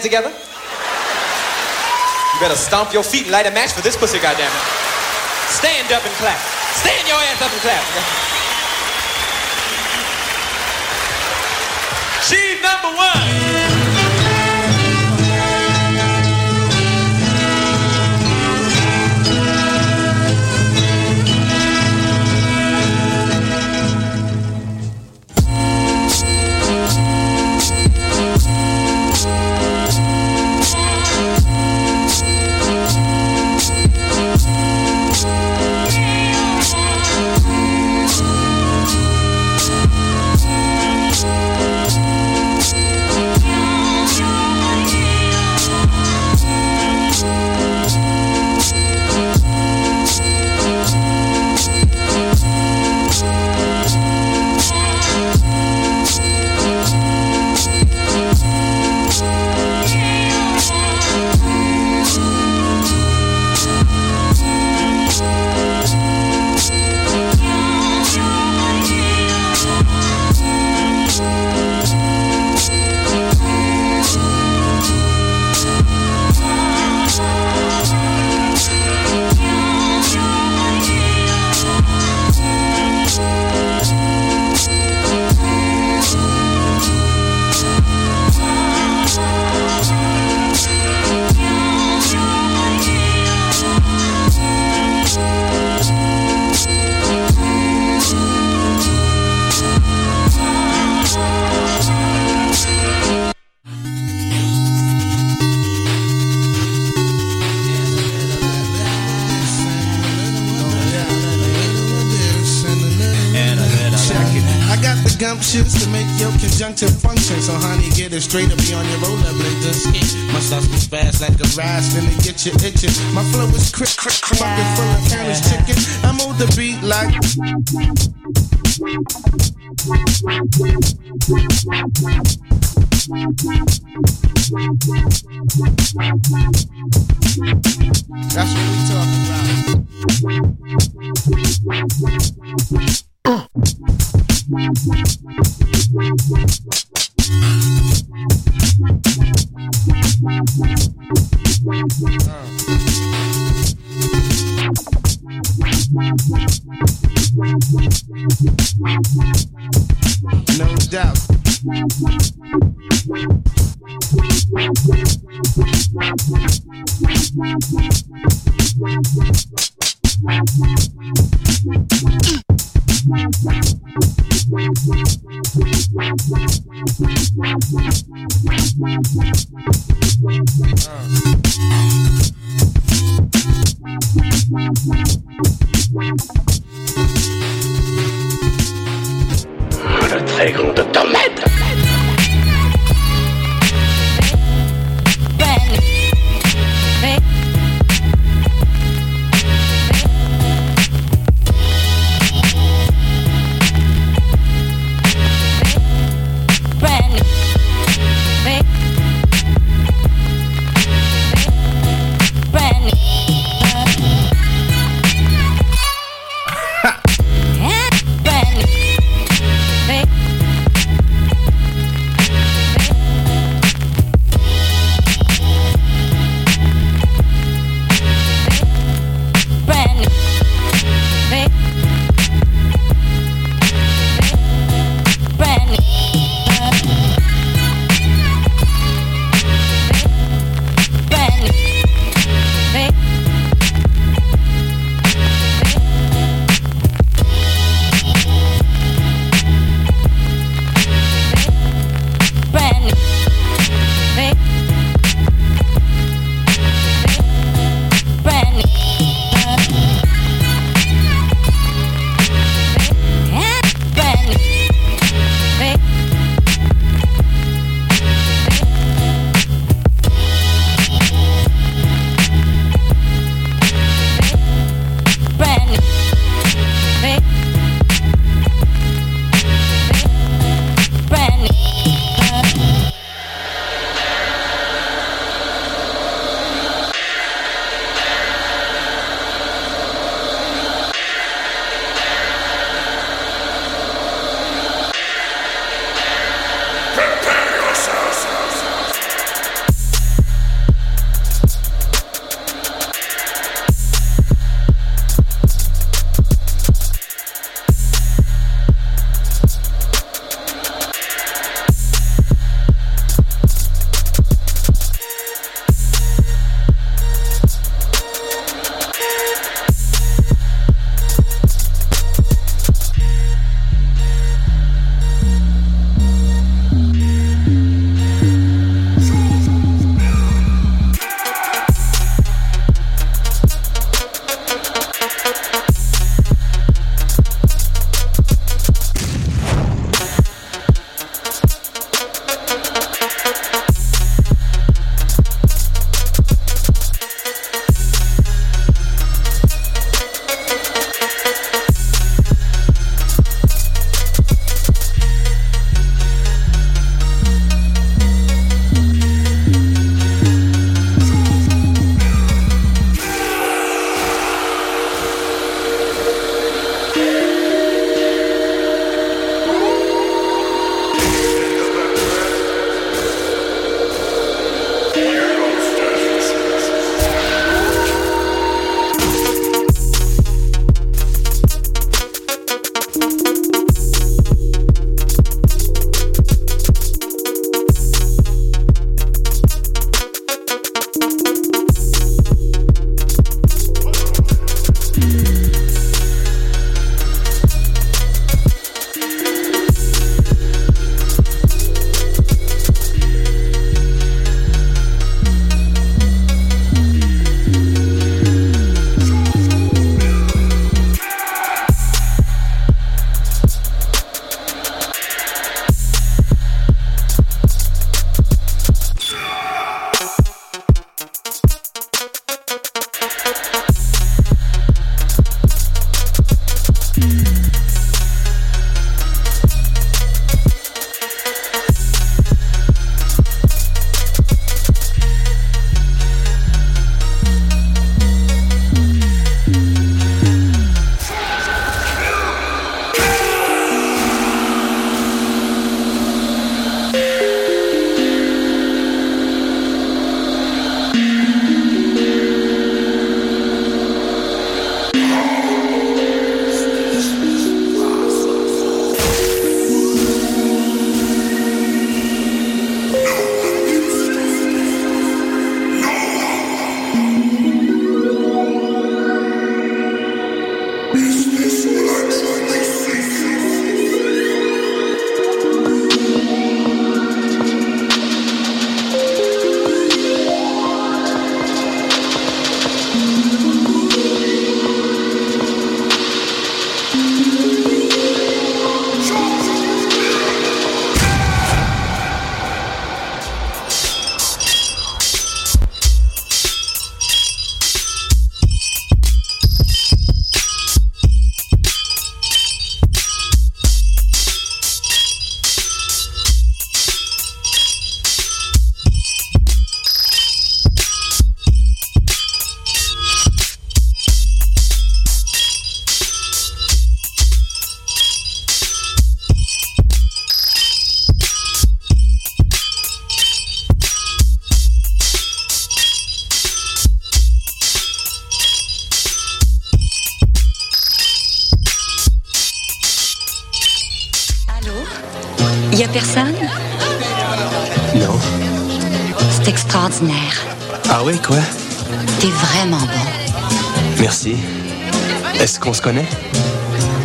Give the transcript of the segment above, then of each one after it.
together? You better stomp your feet and light a match for this pussy, goddammit. Stand up and clap. Stand your ass up and clap. She's number one. Conjunctive function. So honey, get it straight up be on your rollerblades and ski. My stuff is fast like a rise, finna get you itching. My flow is quick, quick, quick, fucking full of carrots chicken. I move the beat like. That's what we talking about. Uh. No doubt. Le très grand docteur Med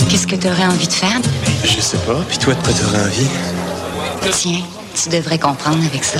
Qu'est-ce que t'aurais envie de faire? Je sais pas. Puis toi, de quoi t'aurais envie? Tiens, tu devrais comprendre avec ça.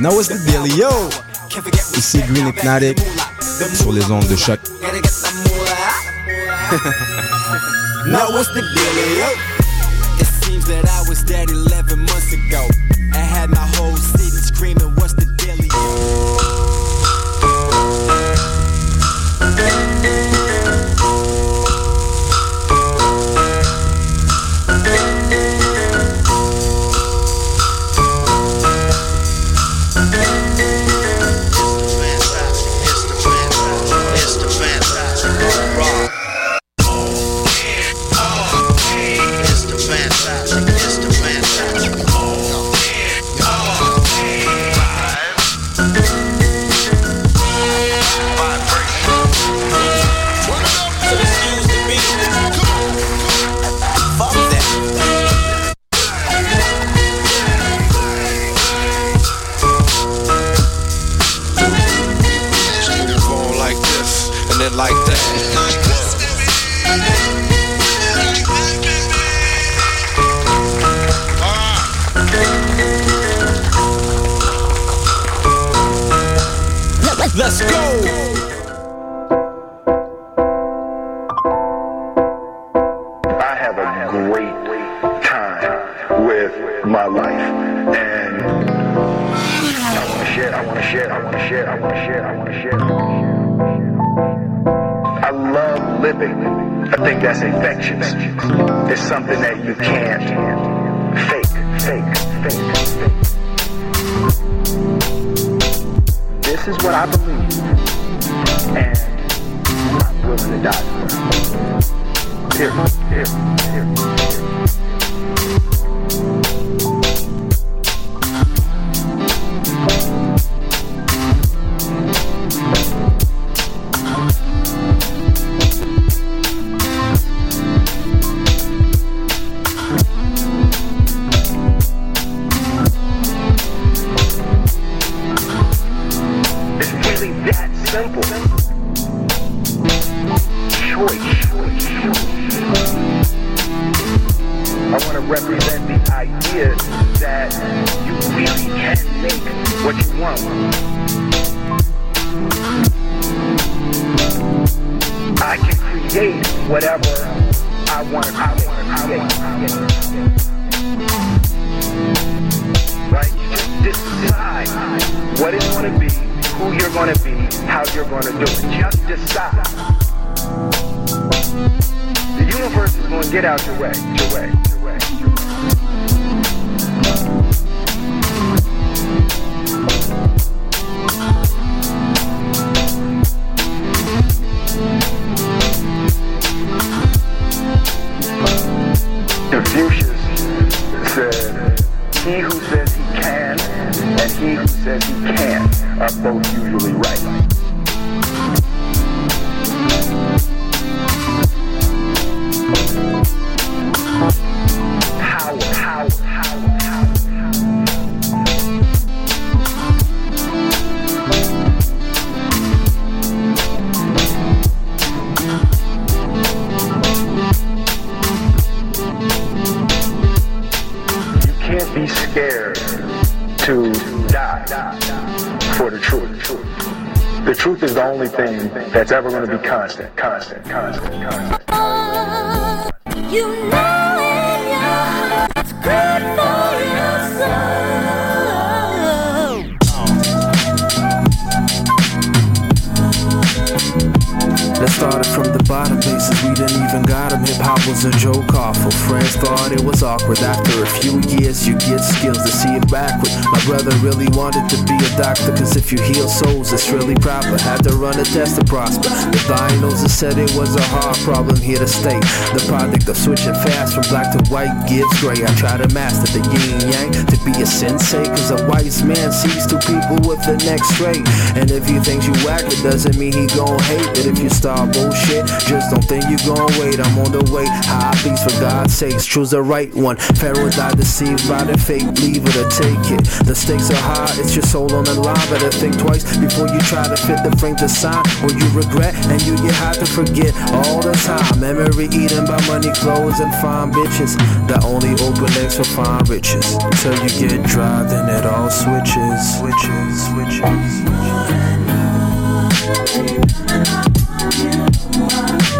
Now what's the deal, yo? Ici Green Hypnotic sur les ondes de choc. Now what's the deal, yo? It seems that I was dead 11 months ago. what it's going to be, who you're going to be, how you're going to do it. Just decide. The universe is going to get out your way, your way. that he can't are both usually right. constant, constant. With After a few years, you get skills to see it backward. My brother really wanted to be a doctor, cause if you heal souls, it's really proper. Had to run a test to prosper. The diagnosis said it was a hard problem here to stay. The product of switching fast from black to white gives gray. I try to master the yin yang to be a sensei, cause a wise man sees two people with the next ray. And if he thinks you whack, it doesn't mean he gon' hate it. If you start bullshit, just don't think you gon' wait. I'm on the way, high please for God's sakes, choose the right one. Pharaoh died deceived by the fake it or take it. The stakes are high, it's your soul on the line. Better think twice before you try to fit the frame to sign. Or you regret and you get high to forget all the time. Memory eaten by money, clothes, and fine bitches. That only open legs for fine riches. Till you get dry, then it all switches. Switches, switches. C'est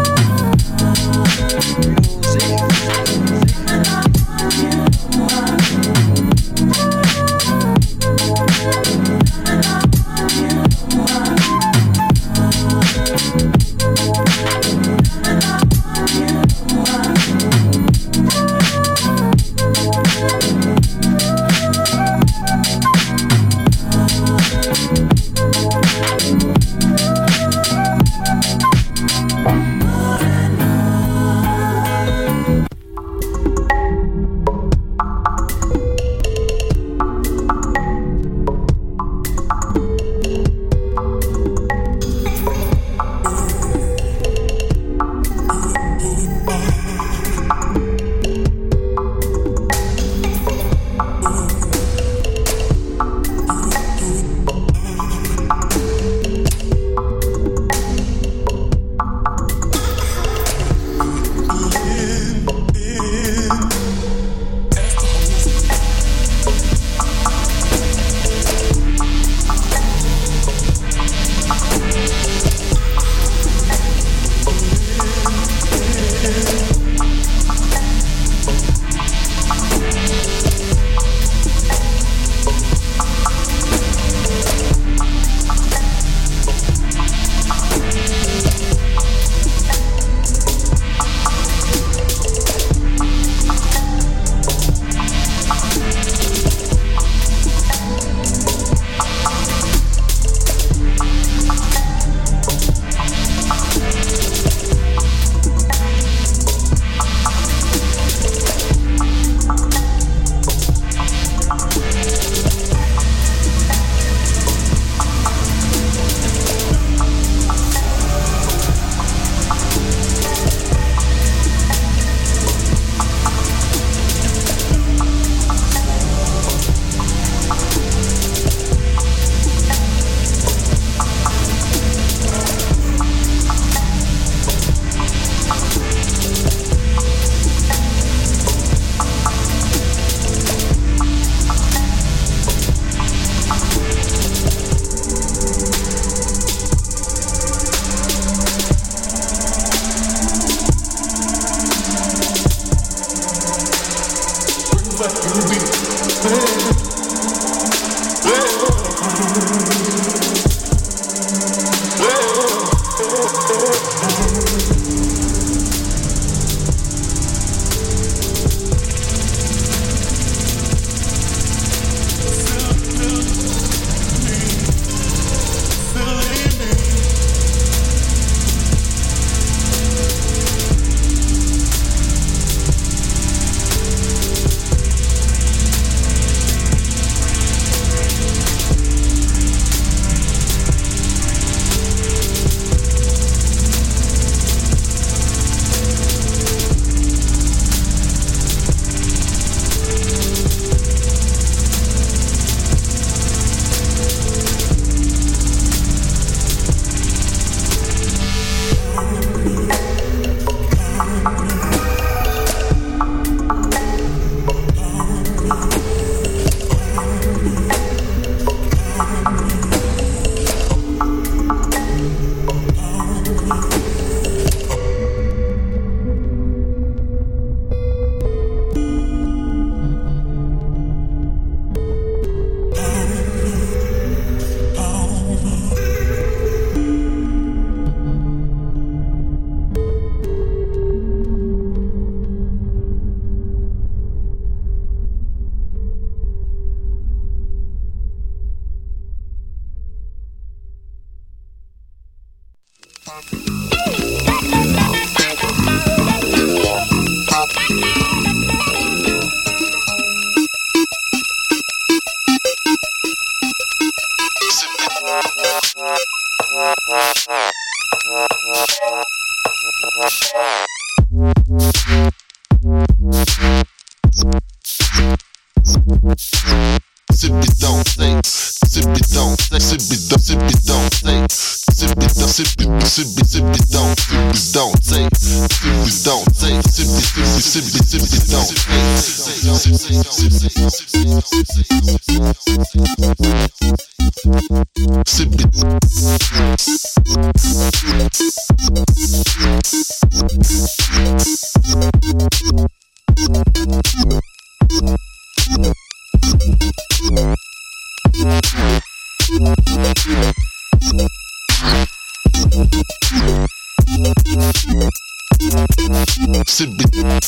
C'est bien.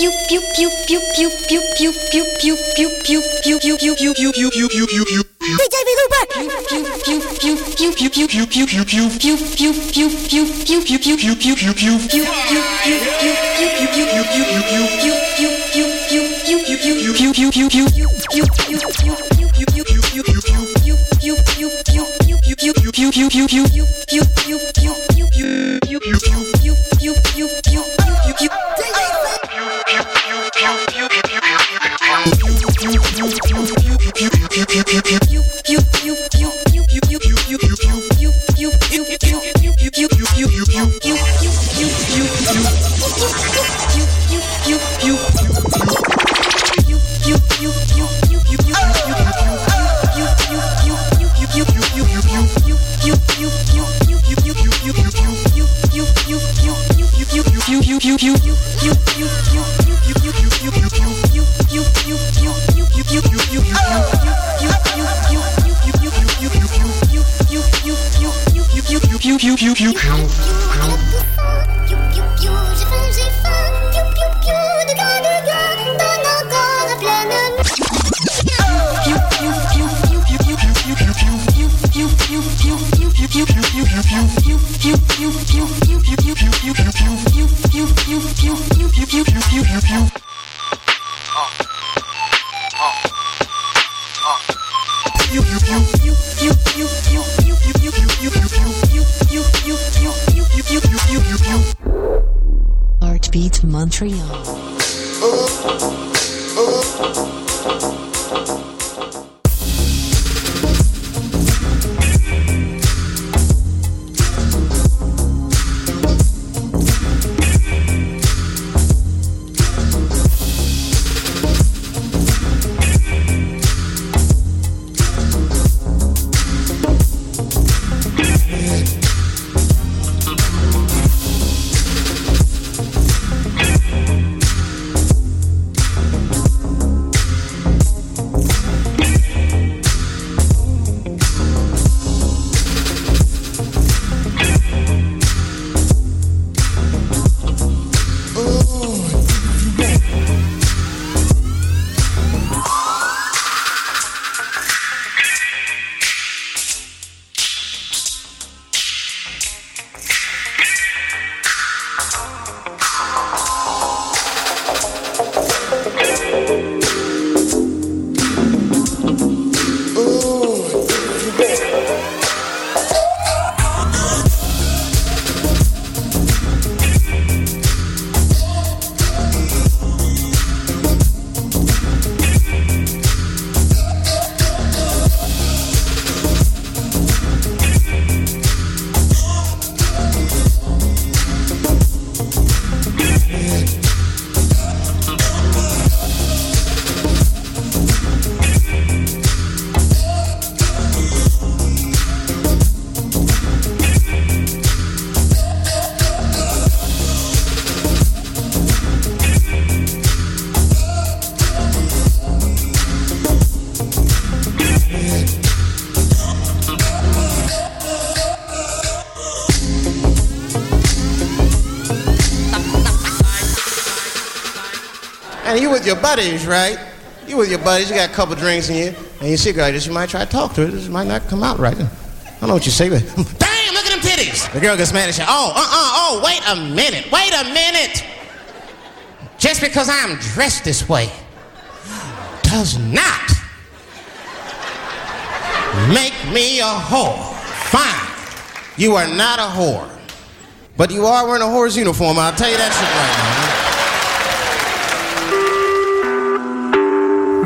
you buddies, right? You with your buddies, you got a couple drinks in you, and you see a girl, just you might try to talk to her. This might not come out right. I don't know what you say, but damn, look at them titties. The girl gets mad and says, oh, uh-uh, oh, wait a minute, wait a minute. Just because I'm dressed this way does not make me a whore. Fine. You are not a whore. But you are wearing a whore's uniform, I'll tell you that shit right now.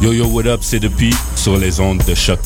Yo yo, what up, c'est depuis sur les ondes de choc.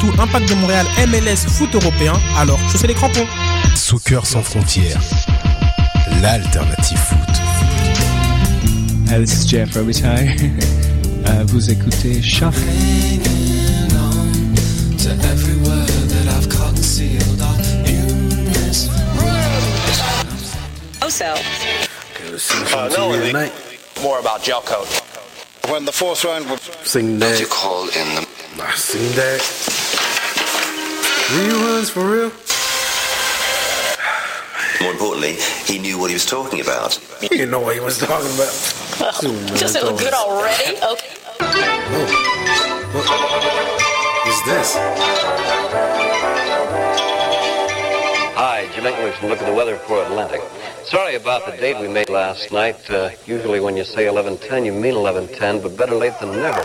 Surtout impact de Montréal, MLS, foot européen. Alors, je sais les crampons. Soccer sans frontières, l'alternative foot. This is Jeff Robitaille. Uh, vous écoutez Choc. Also, Uh, no, the- more about gel coat. When the fourth round was sing that. you call in the I sing that. Reruns for real? More importantly, he knew what he was talking about. He didn't know what he was talking about. Does it look good already? Okay. What's this? Hi, Jim English from Look at the Weather for Atlantic. Sorry about the date we made last night. Uh, usually when you say 11.10, you mean 11.10, but better late than never.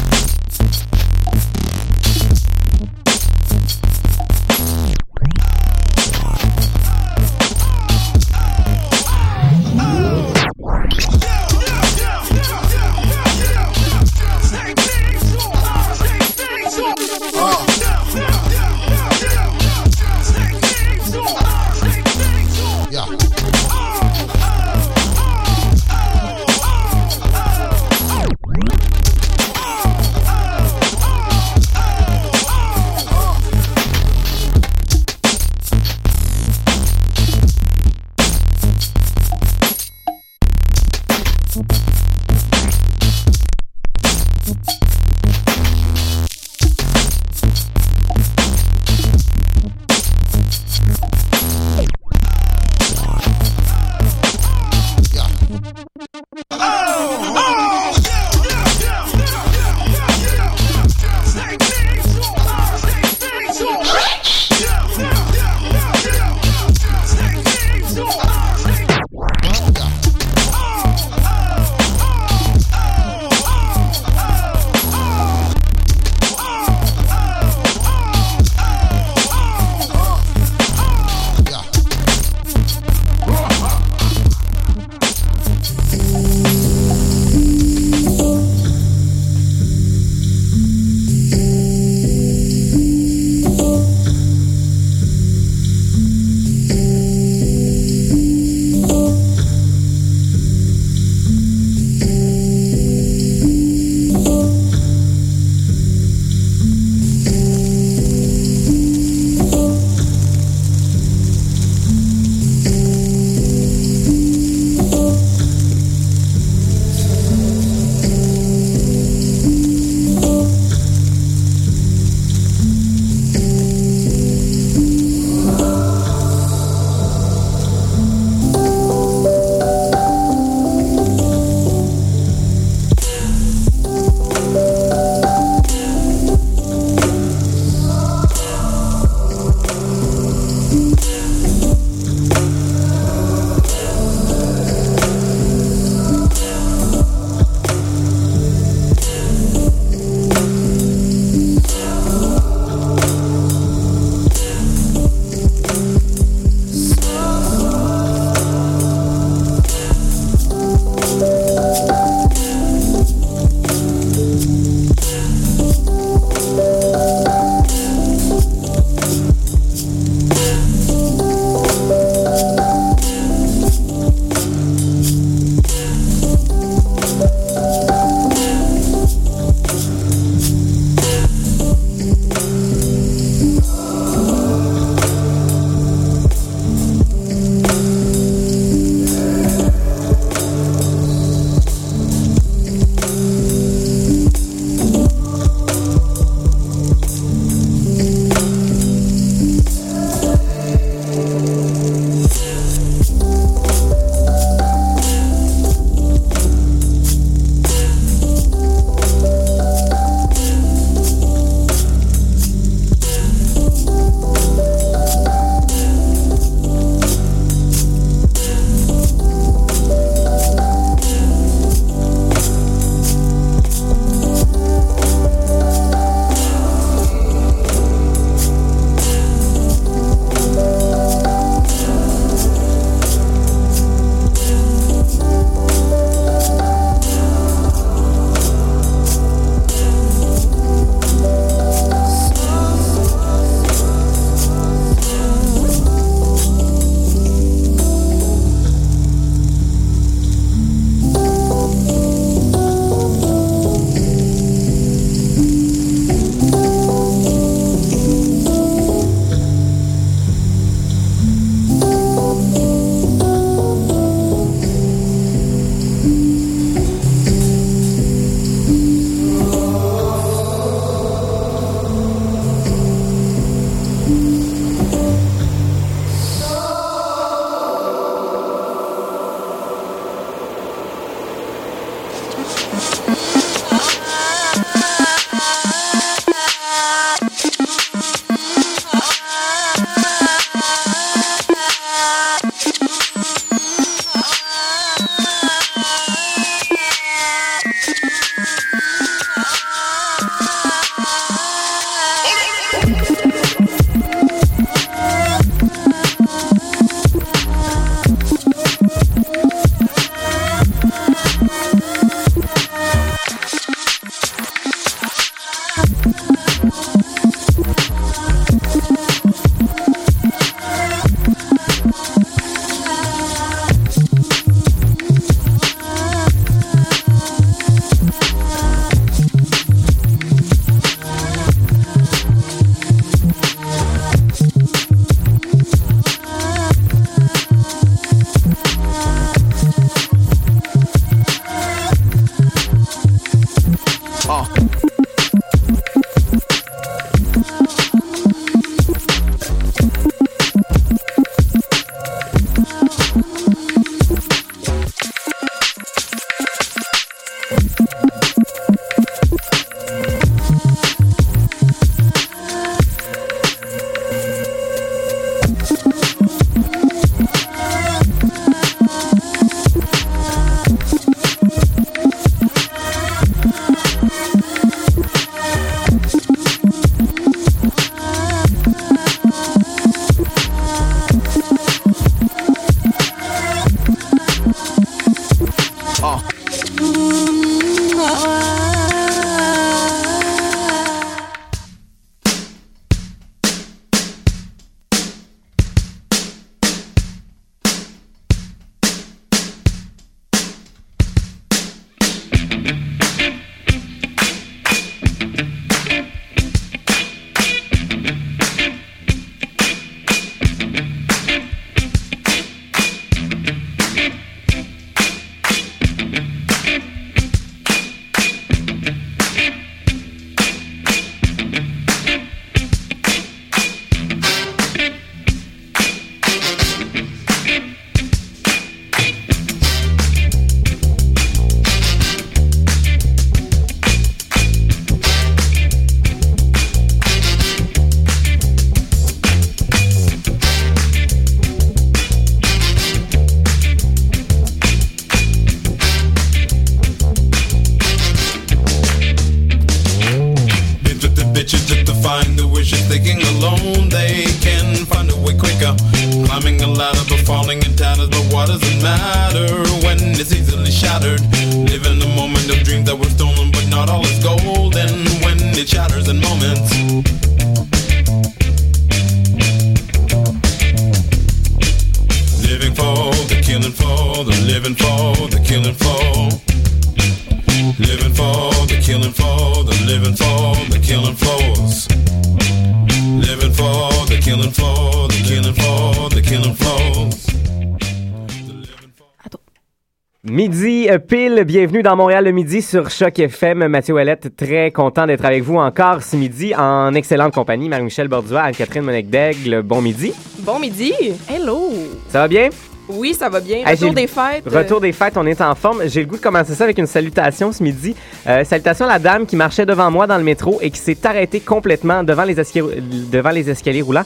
bienvenue dans Montréal le midi sur Choc FM. Mathieu Ouellette, très content d'être avec vous encore ce midi en excellente compagnie. Marie-Michel Bordua, Anne-Catherine Monec-Daigle, bon midi. Bon midi. Hello. Ça va bien? Oui, ça va bien. Retour des fêtes. euh, Retour des fêtes, on est en forme. J'ai le goût de commencer ça avec une salutation ce midi. Euh, salutation à la dame qui marchait devant moi dans le métro et qui s'est arrêtée complètement devant les, escaliers- devant les escaliers roulants.